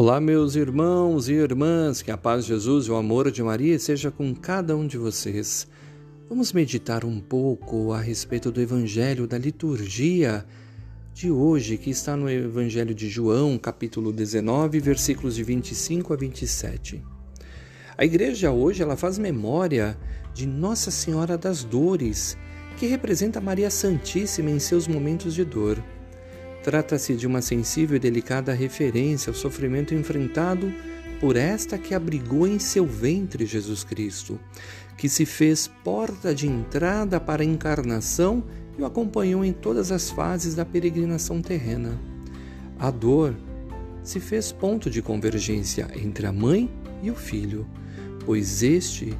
Olá, meus irmãos e irmãs, que a paz de Jesus e o amor de Maria seja com cada um de vocês. Vamos meditar um pouco a respeito do Evangelho da liturgia de hoje, que está no Evangelho de João, capítulo 19, versículos de 25 a 27. A igreja hoje ela faz memória de Nossa Senhora das Dores, que representa Maria Santíssima em seus momentos de dor. Trata-se de uma sensível e delicada referência ao sofrimento enfrentado por esta que abrigou em seu ventre Jesus Cristo, que se fez porta de entrada para a encarnação e o acompanhou em todas as fases da peregrinação terrena. A dor se fez ponto de convergência entre a mãe e o filho, pois este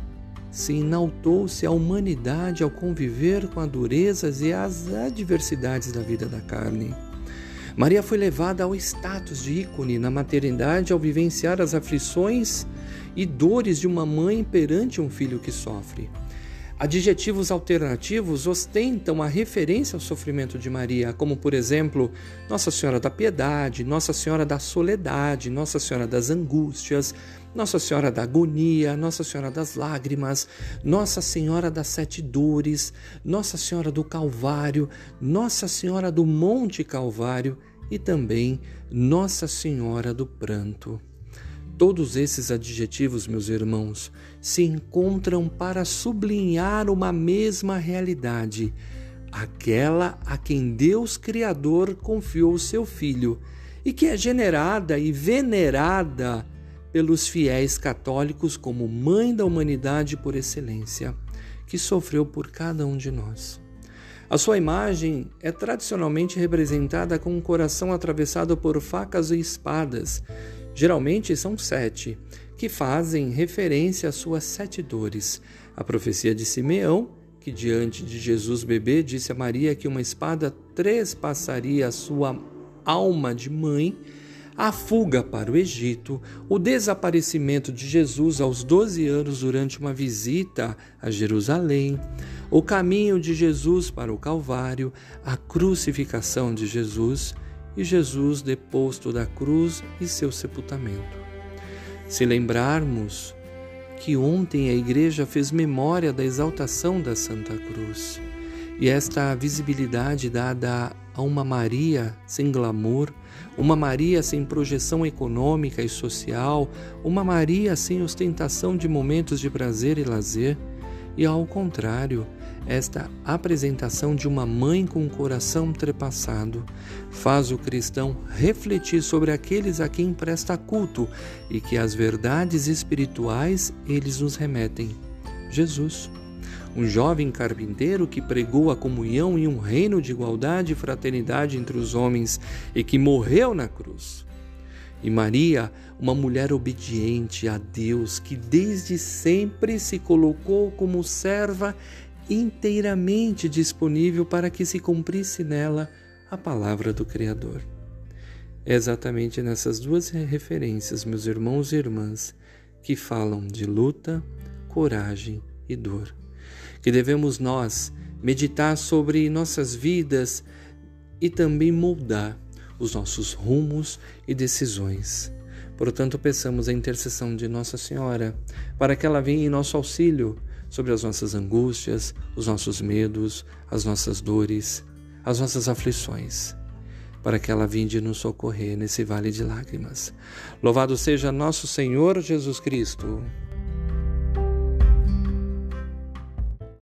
se inaltou-se a humanidade ao conviver com as durezas e as adversidades da vida da carne. Maria foi levada ao status de ícone na maternidade ao vivenciar as aflições e dores de uma mãe perante um filho que sofre. Adjetivos alternativos ostentam a referência ao sofrimento de Maria, como por exemplo, Nossa Senhora da Piedade, Nossa Senhora da Soledade, Nossa Senhora das Angústias, Nossa Senhora da Agonia, Nossa Senhora das Lágrimas, Nossa Senhora das Sete Dores, Nossa Senhora do Calvário, Nossa Senhora do Monte Calvário e também Nossa Senhora do Pranto. Todos esses adjetivos, meus irmãos, se encontram para sublinhar uma mesma realidade, aquela a quem Deus Criador confiou seu Filho e que é generada e venerada pelos fiéis católicos como Mãe da humanidade por excelência, que sofreu por cada um de nós. A sua imagem é tradicionalmente representada com um coração atravessado por facas e espadas, geralmente são sete, que fazem referência às suas sete dores. A profecia de Simeão, que diante de Jesus bebê disse a Maria que uma espada trespassaria a sua alma de mãe, a fuga para o Egito, o desaparecimento de Jesus aos 12 anos durante uma visita a Jerusalém, o caminho de Jesus para o Calvário, a crucificação de Jesus e Jesus deposto da cruz e seu sepultamento. Se lembrarmos que ontem a igreja fez memória da exaltação da Santa Cruz, e esta visibilidade dada a uma Maria sem glamour, uma Maria sem projeção econômica e social, uma Maria sem ostentação de momentos de prazer e lazer, e ao contrário, esta apresentação de uma mãe com o coração trepassado faz o cristão refletir sobre aqueles a quem presta culto e que as verdades espirituais eles nos remetem. Jesus um jovem carpinteiro que pregou a comunhão e um reino de igualdade e fraternidade entre os homens e que morreu na cruz. E Maria, uma mulher obediente a Deus, que desde sempre se colocou como serva inteiramente disponível para que se cumprisse nela a palavra do Criador. É exatamente nessas duas referências, meus irmãos e irmãs, que falam de luta, coragem e dor que devemos nós meditar sobre nossas vidas e também moldar os nossos rumos e decisões. Portanto, peçamos a intercessão de Nossa Senhora para que ela venha em nosso auxílio sobre as nossas angústias, os nossos medos, as nossas dores, as nossas aflições, para que ela vinde nos socorrer nesse vale de lágrimas. Louvado seja nosso Senhor Jesus Cristo.